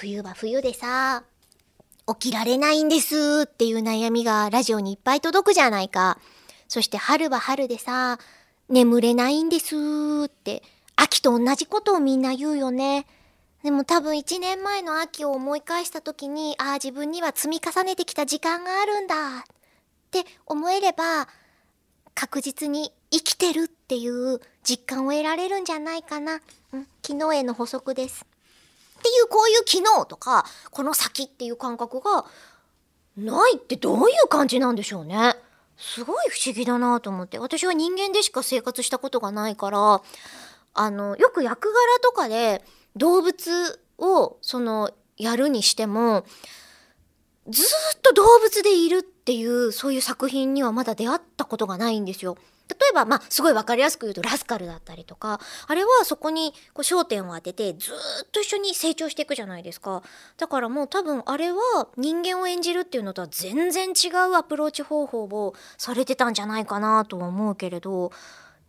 冬は冬でさ、起きられないんですっていう悩みがラジオにいっぱい届くじゃないか。そして春は春でさ、眠れないんですって、秋と同じことをみんな言うよね。でも多分1年前の秋を思い返した時に、ああ自分には積み重ねてきた時間があるんだって思えれば、確実に生きてるっていう実感を得られるんじゃないかな。うん、昨日への補足です。っていうこういう機能とか、この先っていう感覚がないってどういう感じなんでしょうね。すごい不思議だなと思って。私は人間でしか生活したことがないから、あの、よく役柄とかで動物をそのやるにしても、ずっと動物でいるっていうそういう作品にはまだ出会ったことがないんですよ。例えば、まあ、すごい分かりやすく言うとラスカルだったりとか、あれはそこにこう焦点を当ててずっと一緒に成長していくじゃないですか。だからもう多分あれは人間を演じるっていうのとは全然違うアプローチ方法をされてたんじゃないかなとは思うけれど、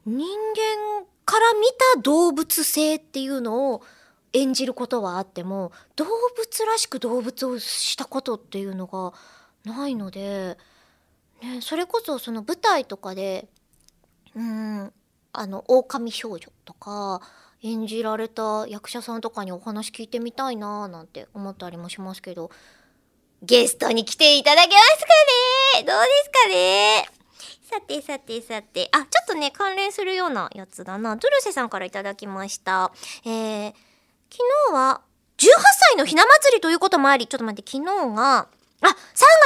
人間から見た動物性っていうのを演じることはあっても動物らしく動物をしたことっていうのがないので、ね、それこそその舞台とかでうんあの狼少女とか演じられた役者さんとかにお話聞いてみたいなーなんて思ったりもしますけどゲストに来ていただけますかね？どうですかね？さてさてさて。あちょっとね関連するようなやつだな。ドゥルセさんからいただきました。えー、昨日は18歳のひな祭りということもありちょっと待って昨日があ、3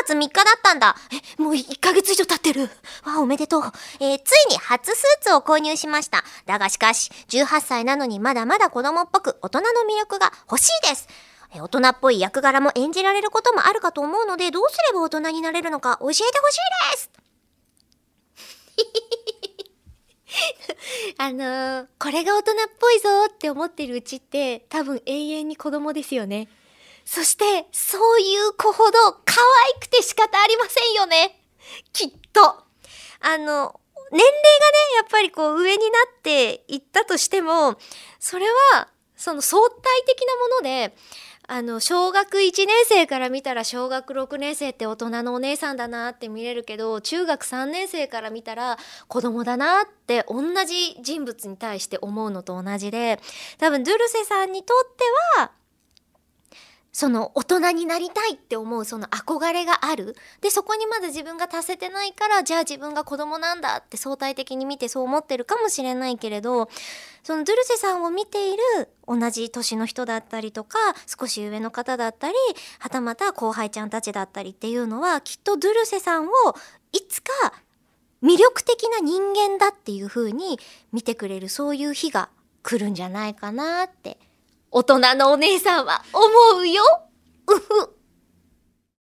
月3日だったんだ。え、もう1ヶ月以上経ってる。わあ、おめでとう。えー、ついに初スーツを購入しました。だがしかし、18歳なのにまだまだ子供っぽく大人の魅力が欲しいです。え大人っぽい役柄も演じられることもあるかと思うので、どうすれば大人になれるのか教えてほしいです。あのー、これが大人っぽいぞって思ってるうちって多分永遠に子供ですよね。そして、そういう子ほど可愛くて仕方ありませんよね。きっと。あの、年齢がね、やっぱりこう上になっていったとしても、それは、その相対的なもので、あの、小学1年生から見たら小学6年生って大人のお姉さんだなって見れるけど、中学3年生から見たら子供だなって同じ人物に対して思うのと同じで、多分ドゥルセさんにとっては、その大人になりたいって思うその憧れがある。で、そこにまだ自分が達せてないから、じゃあ自分が子供なんだって相対的に見てそう思ってるかもしれないけれど、そのドゥルセさんを見ている同じ年の人だったりとか、少し上の方だったり、はたまた後輩ちゃんたちだったりっていうのは、きっとドゥルセさんをいつか魅力的な人間だっていう風に見てくれるそういう日が来るんじゃないかなって大人のお姉さんは思うようふ。